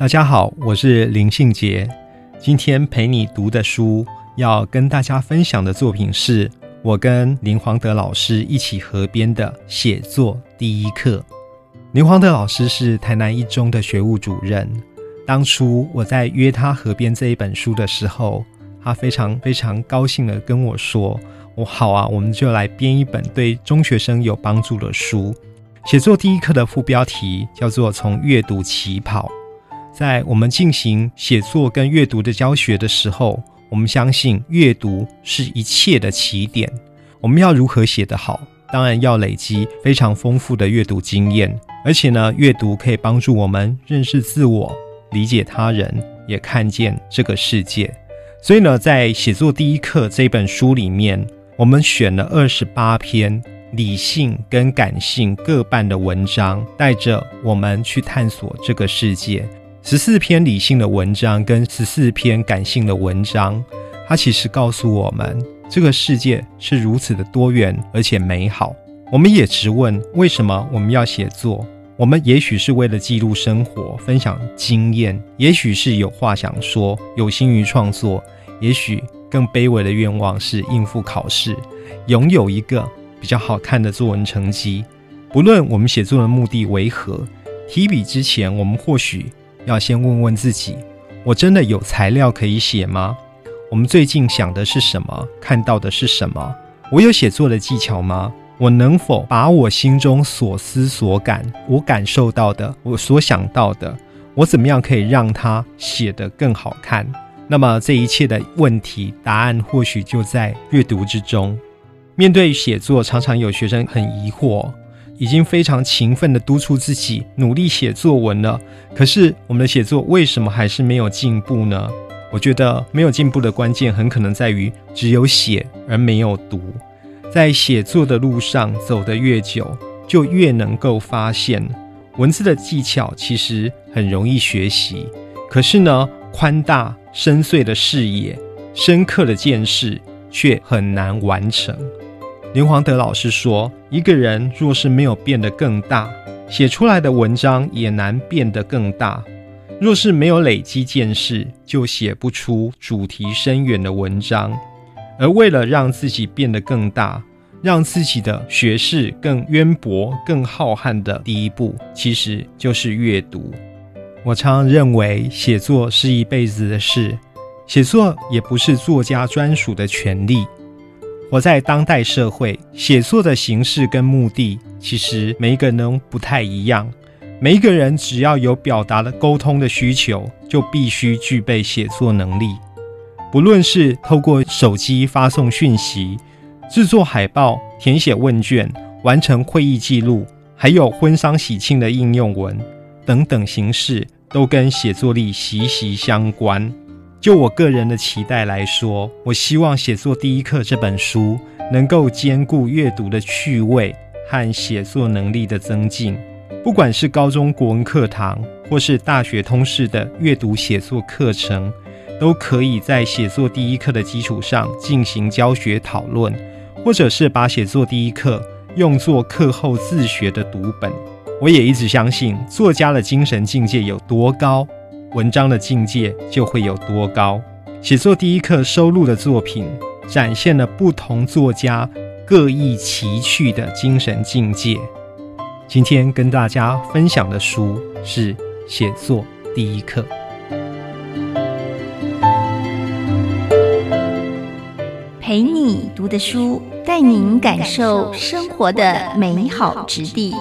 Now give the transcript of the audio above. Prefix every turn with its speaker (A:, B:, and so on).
A: 大家好，我是林信杰。今天陪你读的书，要跟大家分享的作品是我跟林黄德老师一起合编的《写作第一课》。林黄德老师是台南一中的学务主任。当初我在约他合编这一本书的时候，他非常非常高兴的跟我说：“我好啊，我们就来编一本对中学生有帮助的书。”写作第一课的副标题叫做《从阅读起跑》。在我们进行写作跟阅读的教学的时候，我们相信阅读是一切的起点。我们要如何写得好？当然要累积非常丰富的阅读经验，而且呢，阅读可以帮助我们认识自我、理解他人，也看见这个世界。所以呢，在写作第一课这本书里面，我们选了二十八篇理性跟感性各半的文章，带着我们去探索这个世界。十四篇理性的文章跟十四篇感性的文章，它其实告诉我们，这个世界是如此的多元而且美好。我们也直问，为什么我们要写作？我们也许是为了记录生活、分享经验，也许是有话想说，有心于创作，也许更卑微的愿望是应付考试，拥有一个比较好看的作文成绩。不论我们写作的目的为何，提笔之前，我们或许。要先问问自己：我真的有材料可以写吗？我们最近想的是什么？看到的是什么？我有写作的技巧吗？我能否把我心中所思所感、我感受到的、我所想到的，我怎么样可以让它写得更好看？那么这一切的问题答案或许就在阅读之中。面对写作，常常有学生很疑惑。已经非常勤奋的督促自己努力写作文了，可是我们的写作为什么还是没有进步呢？我觉得没有进步的关键很可能在于只有写而没有读。在写作的路上走得越久，就越能够发现文字的技巧其实很容易学习，可是呢，宽大深邃的视野、深刻的见识却很难完成。林黄德老师说：“一个人若是没有变得更大，写出来的文章也难变得更大。若是没有累积见识，就写不出主题深远的文章。而为了让自己变得更大，让自己的学识更渊博、更浩瀚的第一步，其实就是阅读。我常认为，写作是一辈子的事，写作也不是作家专属的权利。”活在当代社会，写作的形式跟目的，其实每一个人不太一样。每一个人只要有表达的沟通的需求，就必须具备写作能力。不论是透过手机发送讯息、制作海报、填写问卷、完成会议记录，还有婚丧喜庆的应用文等等形式，都跟写作力息息相关。就我个人的期待来说，我希望写作第一课这本书能够兼顾阅读的趣味和写作能力的增进。不管是高中国文课堂，或是大学通识的阅读写作课程，都可以在写作第一课的基础上进行教学讨论，或者是把写作第一课用作课后自学的读本。我也一直相信，作家的精神境界有多高。文章的境界就会有多高。写作第一课收录的作品，展现了不同作家各异奇趣的精神境界。今天跟大家分享的书是《写作第一课》，
B: 陪你读的书，带您感受生活的美好质地。